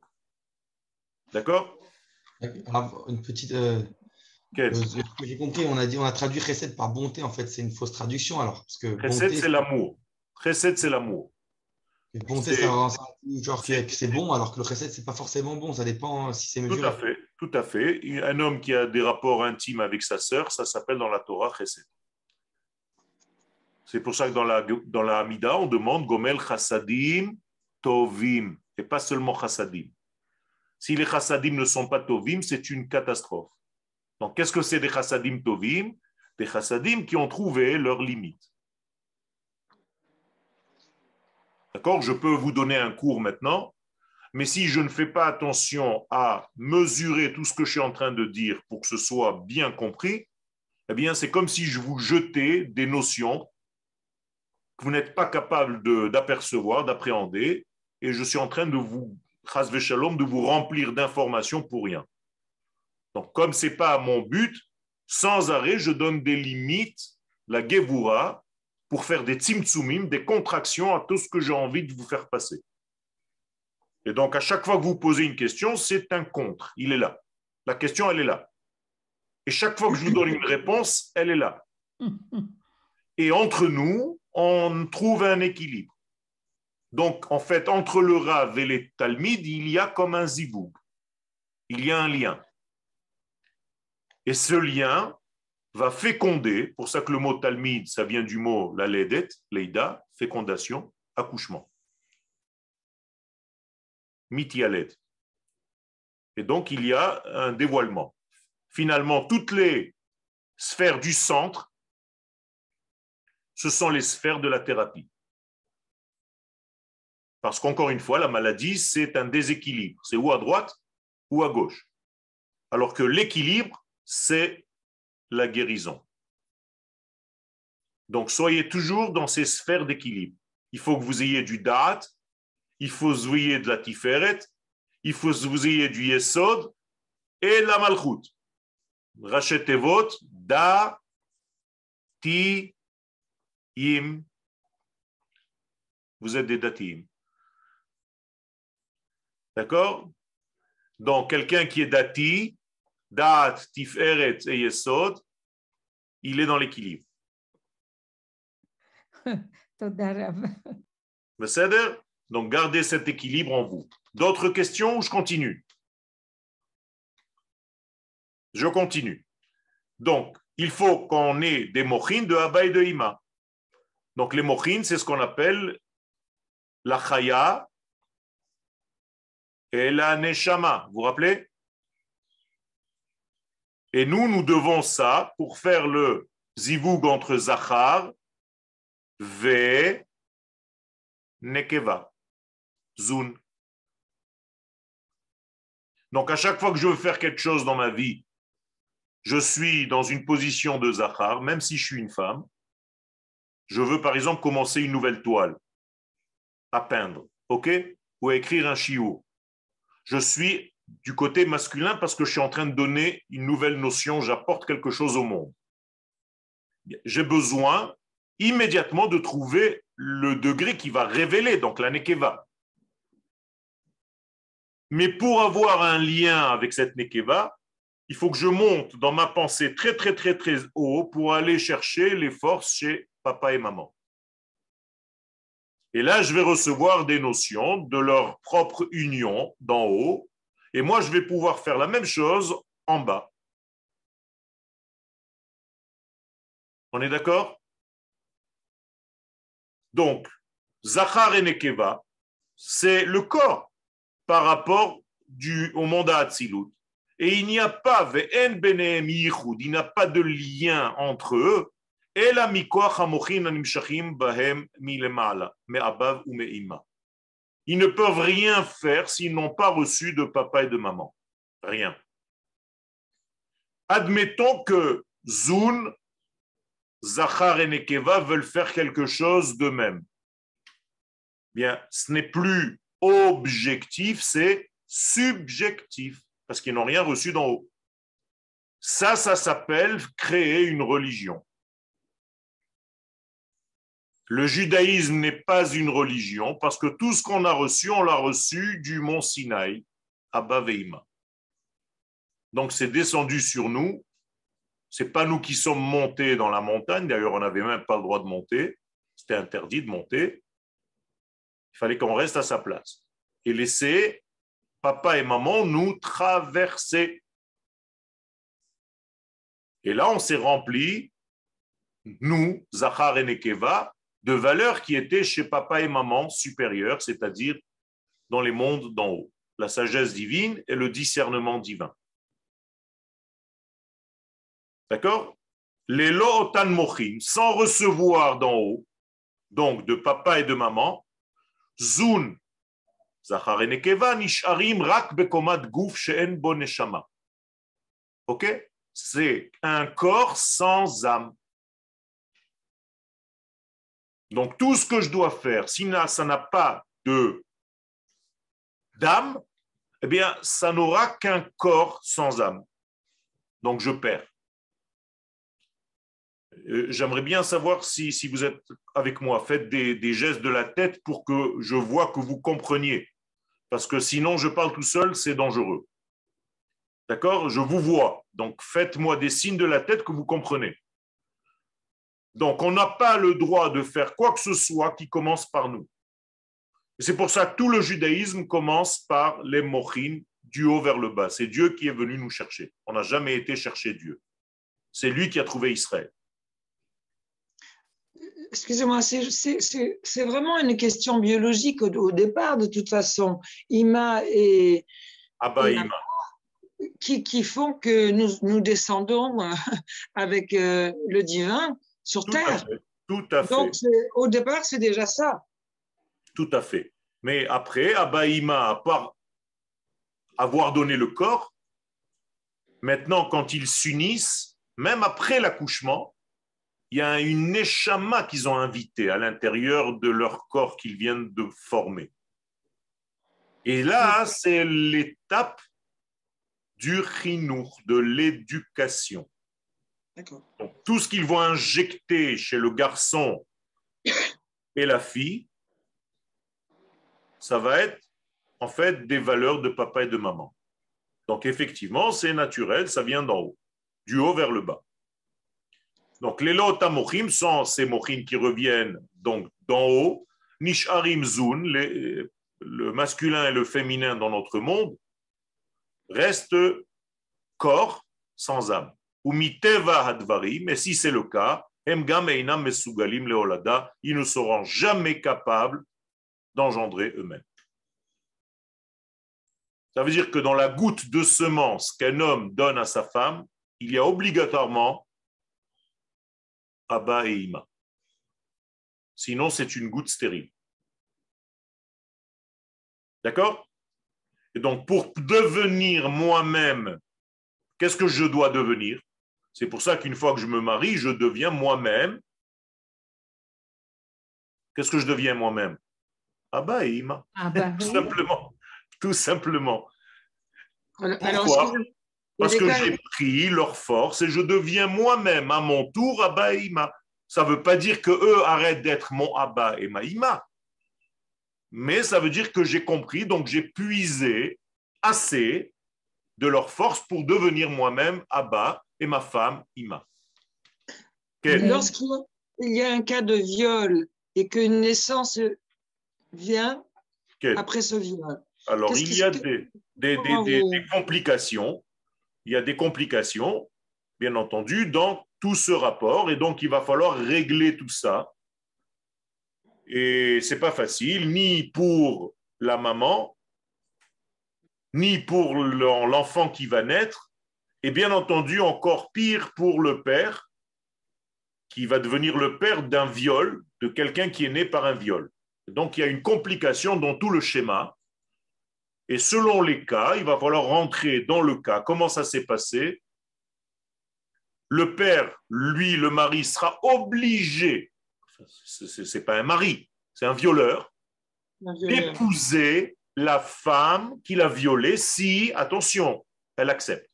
D'accord? Une petite. Euh, euh, j'ai compris, on a dit, on a traduit recette par bonté. En fait, c'est une fausse traduction. Alors, parce que recette, c'est l'amour. Recette, c'est l'amour. Bonté, c'est bon, alors que le recette, c'est pas forcément bon. Ça dépend si c'est mesuré. Tout à fait, tout à fait. Un homme qui a des rapports intimes avec sa sœur, ça s'appelle dans la Torah recette. C'est pour ça que dans la, dans Hamida, on demande Gomel chassadim tovim, et pas seulement chassadim. Si les chassadim ne sont pas tovim, c'est une catastrophe. Donc, qu'est-ce que c'est des chassadim tovim? Des chassadim qui ont trouvé leurs limites. D'accord Je peux vous donner un cours maintenant, mais si je ne fais pas attention à mesurer tout ce que je suis en train de dire pour que ce soit bien compris, eh bien, c'est comme si je vous jetais des notions que vous n'êtes pas capable d'apercevoir, d'appréhender, et je suis en train de vous, de vous remplir d'informations pour rien. Donc, comme ce n'est pas mon but, sans arrêt, je donne des limites, la gevura, pour faire des tzimtzumim, des contractions à tout ce que j'ai envie de vous faire passer. Et donc, à chaque fois que vous posez une question, c'est un contre. Il est là. La question, elle est là. Et chaque fois que je vous donne une réponse, elle est là. Et entre nous, on trouve un équilibre. Donc, en fait, entre le Rav et les Talmides, il y a comme un ziboug. Il y a un lien. Et ce lien va féconder, pour ça que le mot Talmide, ça vient du mot la ledet, leida, fécondation, accouchement. Mitialet. Et donc, il y a un dévoilement. Finalement, toutes les sphères du centre ce sont les sphères de la thérapie. Parce qu'encore une fois, la maladie, c'est un déséquilibre. C'est ou à droite ou à gauche. Alors que l'équilibre, c'est la guérison. Donc, soyez toujours dans ces sphères d'équilibre. Il faut que vous ayez du da'at, il faut ayez de la tiferet, il faut ayez du yesod et la malchut. Rachetez votre da, ti, im, vous êtes des datim. D'accord? Donc, quelqu'un qui est dati, dat, tiferet et yesod, il est dans l'équilibre. *laughs* Donc, gardez cet équilibre en vous. D'autres questions ou je continue? Je continue. Donc, il faut qu'on ait des mochines de Abba et de Ima. Donc les mochines, c'est ce qu'on appelle la chaya et la neshama. Vous vous rappelez? Et nous, nous devons ça pour faire le zivug entre Zachar, Ve, Nekeva, Donc à chaque fois que je veux faire quelque chose dans ma vie je suis dans une position de Zahar, même si je suis une femme, je veux par exemple commencer une nouvelle toile à peindre, ok Ou à écrire un chiot. Je suis du côté masculin parce que je suis en train de donner une nouvelle notion, j'apporte quelque chose au monde. J'ai besoin immédiatement de trouver le degré qui va révéler, donc la nekeva. Mais pour avoir un lien avec cette nekeva, il faut que je monte dans ma pensée très très très très haut pour aller chercher les forces chez papa et maman. Et là, je vais recevoir des notions de leur propre union d'en haut, et moi, je vais pouvoir faire la même chose en bas. On est d'accord? Donc, Zachar et Nekeva, c'est le corps par rapport du, au monde à Et il n'y a pas, il n'y a pas de lien entre eux, ils ne peuvent rien faire s'ils n'ont pas reçu de papa et de maman. Rien. Admettons que Zun, Zachar et Nekeva veulent faire quelque chose d'eux-mêmes. Bien, ce n'est plus objectif, c'est subjectif, parce qu'ils n'ont rien reçu d'en haut. Ça, ça s'appelle créer une religion. Le judaïsme n'est pas une religion parce que tout ce qu'on a reçu, on l'a reçu du mont Sinaï à Baveima. Donc c'est descendu sur nous. C'est pas nous qui sommes montés dans la montagne. D'ailleurs, on n'avait même pas le droit de monter. C'était interdit de monter. Il fallait qu'on reste à sa place et laisser papa et maman nous traverser. Et là, on s'est rempli, nous, Zachar et Nekeva, de valeurs qui étaient chez papa et maman supérieures, c'est-à-dire dans les mondes d'en haut, la sagesse divine et le discernement divin. D'accord? Les lo'otan mochim, sans recevoir d'en haut, donc de papa et de maman, zun, zachar et nisharim rak bekomad guf she'en bo Ok C'est un corps sans âme. Donc tout ce que je dois faire, si ça n'a pas de d'âme, eh bien, ça n'aura qu'un corps sans âme. Donc je perds. Euh, j'aimerais bien savoir si, si, vous êtes avec moi. Faites des, gestes de la tête pour que je vois que vous compreniez. Parce que sinon, je parle tout seul, c'est dangereux. D'accord? Je vous vois. Donc faites-moi des signes de la tête que vous comprenez. Donc, on n'a pas le droit de faire quoi que ce soit qui commence par nous. c'est pour ça que tout le judaïsme commence par les mochim, du haut vers le bas. C'est Dieu qui est venu nous chercher. On n'a jamais été chercher Dieu. C'est lui qui a trouvé Israël. Excusez-moi, c'est vraiment une question biologique au, départ, de toute façon. Ima et. Abba Ima. Qui, qui, font que nous, nous descendons avec euh, le divin sur Terre. tout à fait. Donc, au départ, c'est déjà ça. Tout à fait. Mais après, Abaïma, à part avoir donné le corps, maintenant, quand ils s'unissent, même après l'accouchement, il y a une échama qu'ils ont invité à l'intérieur de leur corps qu'ils viennent de former. Et là, c'est l'étape du chinour, de l'éducation tout ce qu'ils vont injecter chez le garçon *coughs* et la fille, ça va être en fait des valeurs de papa et de maman. Donc effectivement, c'est naturel, ça vient d'en haut, du haut vers le bas. Donc les lotamochim sont ces mochim qui reviennent donc d'en haut, nisharim zun, le masculin et le féminin dans notre monde, restent corps sans âme ou miteva hadvarim, mais si c'est le cas, ils ne seront jamais capables d'engendrer eux-mêmes. Ça veut dire que dans la goutte de semence qu'un homme donne à sa femme, il y a obligatoirement Abba et Ima. Sinon, c'est une goutte stérile. D'accord? Et donc, pour devenir moi-même, qu'est-ce que je dois devenir? C'est pour ça qu'une fois que je me marie, je deviens moi-même. Qu'est-ce que je deviens moi-même? Abba et Ima. Tout simplement. Tout simplement. Pourquoi? Parce que j'ai pris leur force et je deviens moi-même à mon tour Abba et Ima. Ça ne veut pas dire que eux arrêtent d'être mon Abba et ma Ima. Mais ça veut dire que j'ai compris, donc j'ai puisé assez de leur force pour devenir moi-même Abba et ma femme Ima. Lorsqu'il y a un cas de viol et qu'une naissance vient après ce viol. Alors, il y a des, des, des, complications. Il y a des complications, bien entendu, dans tout ce rapport. Et donc, il va falloir régler tout ça. Et c'est pas facile, ni pour la maman, ni pour l'enfant qui va naître, et bien entendu encore pire pour le père, qui va devenir le père d'un viol, de quelqu'un qui est né par un viol. Donc il y a une complication dans tout le schéma. Et selon les cas, il va falloir rentrer dans le cas. Comment ça s'est passé? Le père, lui, le mari, sera obligé, ce n'est pas un mari, c'est un violeur, d'épouser la femme qu'il a violée si, attention, elle accepte.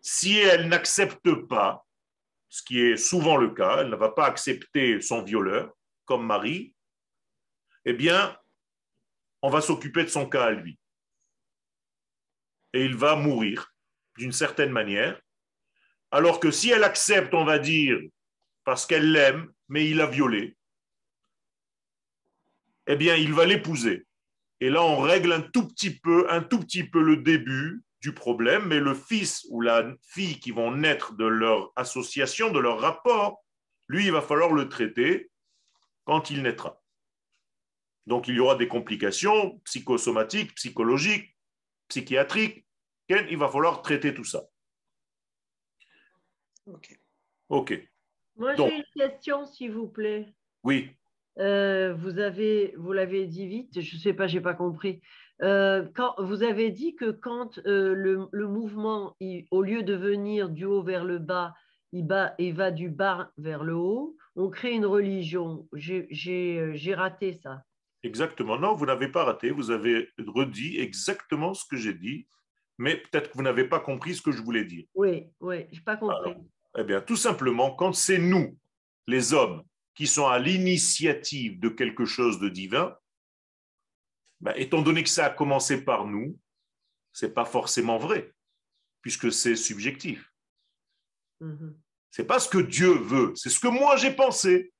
Si elle n'accepte pas, ce qui est souvent le cas, elle ne va pas accepter son violeur comme mari, eh bien, on va s'occuper de son cas à lui. Et il va mourir d'une certaine manière. Alors que si elle accepte, on va dire, parce qu'elle l'aime, mais il a violé, eh bien, il va l'épouser. Et là, on règle un tout petit peu, un tout petit peu le début du problème, mais le fils ou la fille qui vont naître de leur association, de leur rapport, lui, il va falloir le traiter quand il naîtra. Donc, il y aura des complications psychosomatiques, psychologiques, psychiatriques. Il va falloir traiter tout ça. OK. OK. Moi, j'ai une question, s'il vous plaît. Oui. Euh, vous avez, vous l'avez dit vite, je ne sais pas, j'ai pas compris. Euh, quand, vous avez dit que quand euh, le, mouvement, au lieu de venir du haut vers le bas, il, il va du bas vers le haut, on crée une religion. J'ai raté ça. Exactement. Non, vous n'avez pas raté. Vous avez redit exactement ce que j'ai dit, mais peut-être que vous n'avez pas compris ce que je voulais dire. Oui, oui, je n'ai pas compris. eh bien, tout simplement, quand c'est nous, les hommes, qui sont à l'initiative de quelque chose de divin, ben, étant donné que ça a commencé par nous, ce n'est pas forcément vrai, puisque c'est subjectif. Mm-hmm. Ce n'est pas ce que Dieu veut, c'est ce que moi j'ai pensé.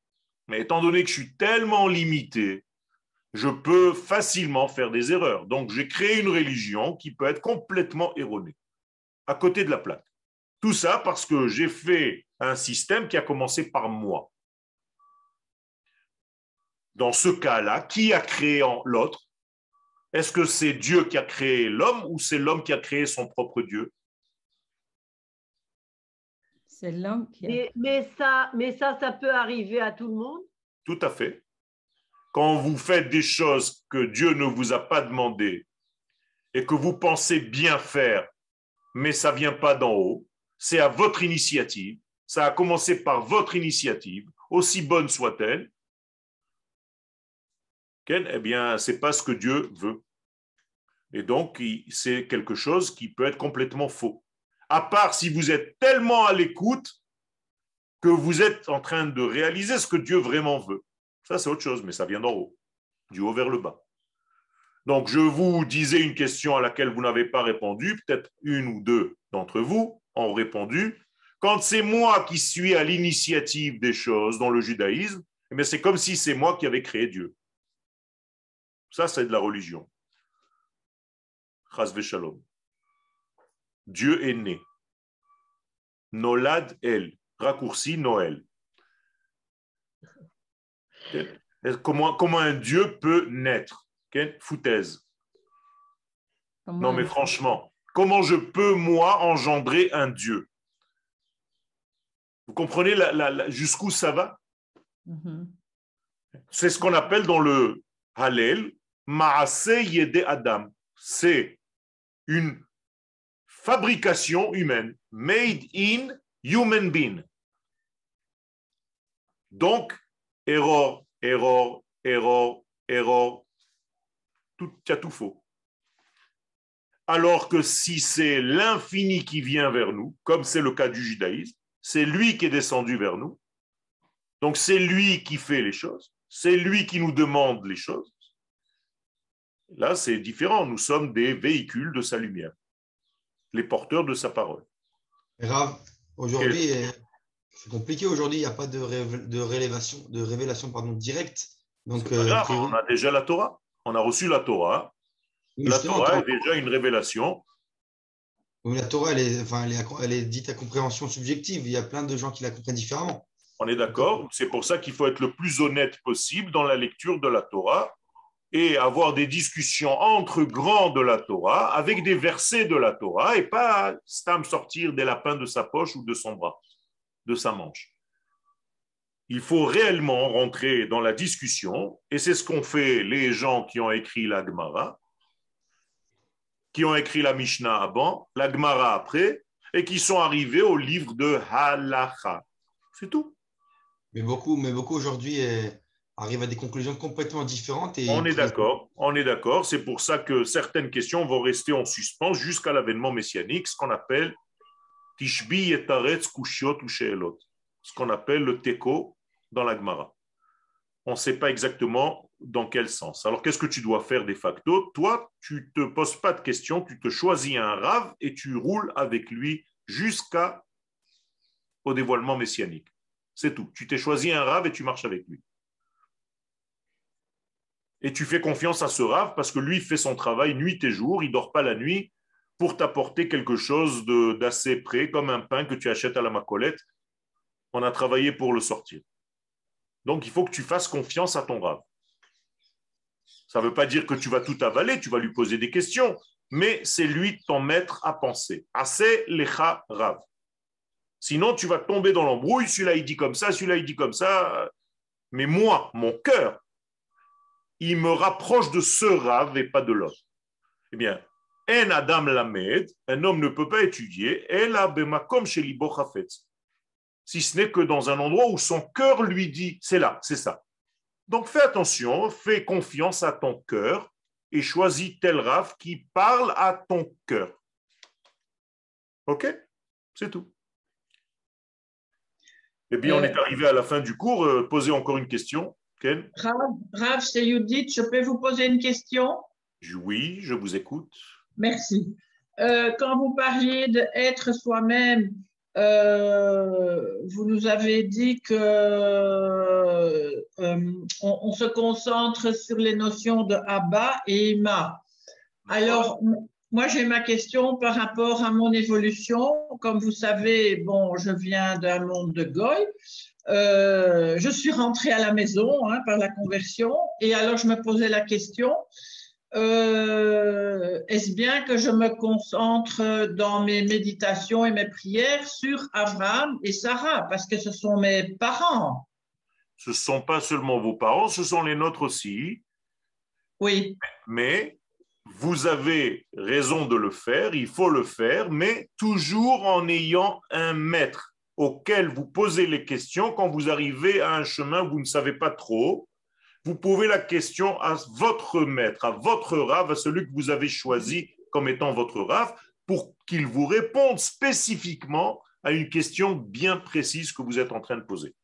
Mais étant donné que je suis tellement limité, je peux facilement faire des erreurs. Donc j'ai créé une religion qui peut être complètement erronée, à côté de la plaque. Tout ça parce que j'ai fait un système qui a commencé par moi dans ce cas-là, qui a créé l'autre? Est-ce que c'est Dieu qui a créé l'homme ou c'est l'homme qui a créé son propre Dieu? C'est l'homme qui a... Mais, ça, mais ça, ça peut arriver à tout le monde? Tout à fait. Quand vous faites des choses que Dieu ne vous a pas demandées et que vous pensez bien faire, mais ça vient pas d'en haut, c'est à votre initiative, ça a commencé par votre initiative, aussi bonne soit-elle, eh bien, ce n'est pas ce que Dieu veut. Et donc, c'est quelque chose qui peut être complètement faux. À part si vous êtes tellement à l'écoute que vous êtes en train de réaliser ce que Dieu vraiment veut. Ça, c'est autre chose, mais ça vient d'en haut, du haut vers le bas. Donc, je vous disais une question à laquelle vous n'avez pas répondu, peut-être une ou deux d'entre vous ont répondu. Quand c'est moi qui suis à l'initiative des choses dans le judaïsme, eh c'est comme si c'est moi qui avais créé Dieu. Ça, c'est de la religion. Shalom. Dieu est né. Nolad El. Raccourci Noël. Comment, comment un Dieu peut naître? Foutaise. Non, mais franchement, comment je peux, moi, engendrer un Dieu? Vous comprenez jusqu'où ça va? Mm-hmm. C'est ce qu'on appelle dans le Hallel Maase Yede Adam. C'est une fabrication humaine, made in human being. Donc, erreur, erreur, erreur, erreur, tout, tu as tout faux. Alors que si c'est l'infini qui vient vers nous, comme c'est le cas du judaïsme, c'est lui qui est descendu vers nous, donc c'est lui qui fait les choses, c'est lui qui nous demande les choses. Là, c'est différent, nous sommes des véhicules de sa lumière, les porteurs de sa parole. Aujourd'hui, c'est compliqué aujourd'hui, il n'y a pas de, de révélation, de révélation pardon, directe. Donc, euh, on a déjà la Torah. On a reçu la Torah. la Torah est déjà une révélation. la Torah, elle est, enfin, elle, est, dite à compréhension subjective. Il y a plein de gens qui la comprennent différemment. On est d'accord C'est pour ça qu'il faut être le plus honnête possible dans la lecture de la Torah et avoir des discussions entre grands de la Torah avec des versets de la Torah et pas stam sortir des lapins de sa poche ou de son bras de sa manche. Il faut réellement rentrer dans la discussion, et c'est ce qu'ont fait les gens qui ont écrit la Gemara, qui ont écrit la Mishnah avant, la Gemara après, et qui sont arrivés au livre de Halacha. C'est tout. Mais beaucoup, mais beaucoup aujourd'hui eh, arrivent à des conclusions complètement différentes. Et on est d'accord, on est d'accord. C'est pour ça que certaines questions vont rester en suspens jusqu'à l'avènement messianique, ce qu'on appelle Tishbi ou ce qu'on appelle le Teko dans la Gemara. On ne sait pas exactement dans quel sens. Alors, qu'est-ce que tu dois faire de facto? Toi, tu ne te poses pas de questions, tu te choisis un rave et tu roules avec lui jusqu'au dévoilement messianique. C'est tout. Tu t'es choisi un rave et tu marches avec lui. Et tu fais confiance à ce rave parce que lui fait son travail nuit et jour, il dort pas la nuit, pour t'apporter quelque chose d'assez près, comme un pain que tu achètes à la macolette. On a travaillé pour le sortir. Donc, il faut que tu fasses confiance à ton rave. Ça ne veut pas dire que tu vas tout avaler, tu vas lui poser des questions, mais c'est lui ton maître à penser. Assez lecha rav. Sinon, tu vas tomber dans l'embrouille. Celui-là, il dit comme ça, celui-là, il dit comme ça. Mais moi, mon cœur, il me rapproche de ce rave et pas de l'autre. Eh bien, en Adam Lamed, un homme ne peut pas étudier, si ce n'est que dans un endroit où son cœur lui dit, c'est là, c'est ça. Donc fais attention, fais confiance à ton cœur et choisis tel raf qui parle à ton cœur. Ok? C'est tout. Et bien, on est arrivé à la fin du cours. Euh, posez encore une question. Ken Rav, c'est Judith. Je peux vous poser une question? Oui, je vous écoute. Merci. Euh, quand vous parliez d'être soi-même, euh, vous nous avez dit que euh, on, se concentre sur les notions de Abba et Ima. Alors, moi, j'ai ma question par rapport à mon évolution. Comme vous savez, bon, je viens d'un monde de Goy. je suis rentrée à la maison hein, par la conversion et alors je me posais la question euh, est-ce bien que je me concentre dans mes méditations et mes prières sur Abraham et Sarah, parce que ce sont mes parents Ce ne sont pas seulement vos parents, ce sont les nôtres aussi. Oui. Mais vous avez raison de le faire, il faut le faire, mais toujours en ayant un maître auquel vous posez les questions quand vous arrivez à un chemin où vous ne savez pas trop vous pouvez la question à votre maître, à votre rave, à celui que vous avez choisi comme étant votre rave, pour qu'il vous réponde spécifiquement à une question bien précise que vous êtes en train de poser.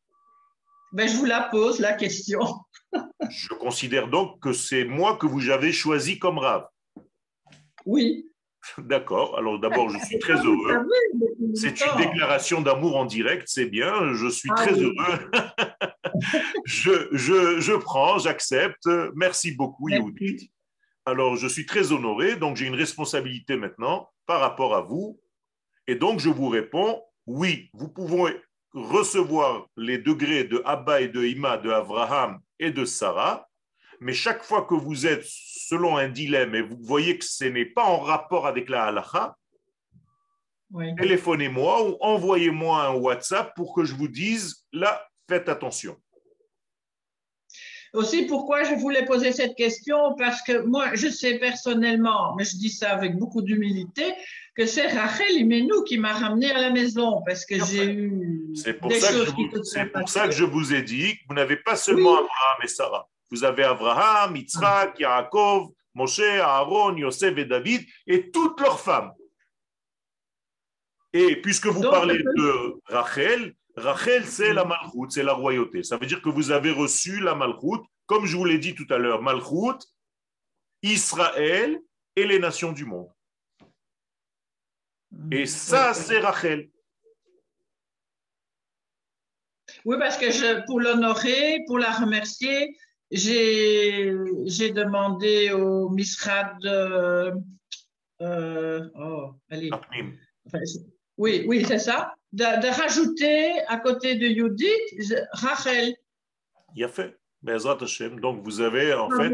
Ben, je vous la pose, la question. *laughs* je considère donc que c'est moi que vous avez choisi comme rave. Oui. D'accord. Alors d'abord, je suis très heureux. C'est une déclaration d'amour en direct, c'est bien. Je suis ah très heureux. *laughs* je, je, je, prends, j'accepte. Merci beaucoup, Yehudit. Alors, je suis très honoré. Donc, j'ai une responsabilité maintenant par rapport à vous. Et donc, je vous réponds, oui, vous pouvez recevoir les degrés de Abba et de Ima, de Abraham et de Sarah mais chaque fois que vous êtes selon un dilemme et vous voyez que ce n'est pas en rapport avec la halakha, téléphonez-moi ou envoyez-moi un WhatsApp pour que je vous dise là, faites attention. Aussi, pourquoi je voulais poser cette question? Parce que moi, je sais personnellement, mais je dis ça avec beaucoup d'humilité, que c'est Rachel Imenou qui m'a ramené à la maison parce que j'ai eu je vous, c'est pour ça que je vous ai dit que vous n'avez pas seulement Abraham et Sarah. Vous avez Abraham, Yitzhak, Yaakov, Moshe, Aaron, Yosef et David et toutes leurs femmes. Et puisque vous parlez de Rachel, Rachel, c'est la Malchut, c'est la royauté. Ça veut dire que vous avez reçu la Malchut, comme je vous l'ai dit tout à l'heure, Malchut, Israël et les nations du monde. Et ça, c'est Rachel. Oui, parce que je, pour l'honorer, pour la remercier, j'ai demandé au Misrad de. Euh, oh, allez. oui, oui, c'est ça de, rajouter à côté de Judith Rachel. Il a fait. Donc vous avez en fait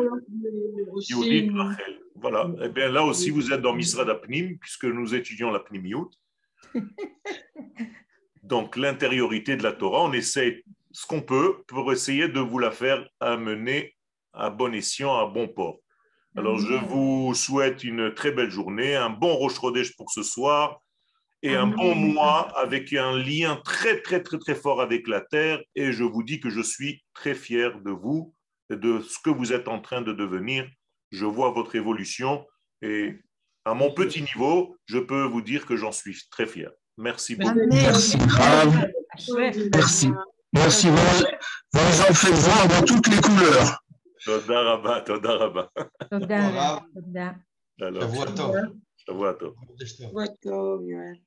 Judith, Rachel. Voilà. Et eh bien là aussi vous êtes dans Misra d'Apnim puisque nous étudions la Pnimiout. *laughs* Donc l'intériorité de la Torah, on essaie ce qu'on peut pour essayer de vous la faire amener à bon escient, à bon port. Alors je vous souhaite une très belle journée, un bon Roche pour ce soir et un bon mois avec un lien très, très, très, très fort avec la Terre. Et je vous dis que je suis très fier de vous, de ce que vous êtes en train de devenir. Je vois votre évolution et à mon petit niveau, je peux vous dire que j'en suis très fier. Merci beaucoup. Merci. Merci. Merci. Vous, vous en faites voir dans toutes les couleurs. Toda rabba, toda rabba. Toda. Toda. Alors, Shavuot tov. Shavuot tov. Shavuot tov, Yoel.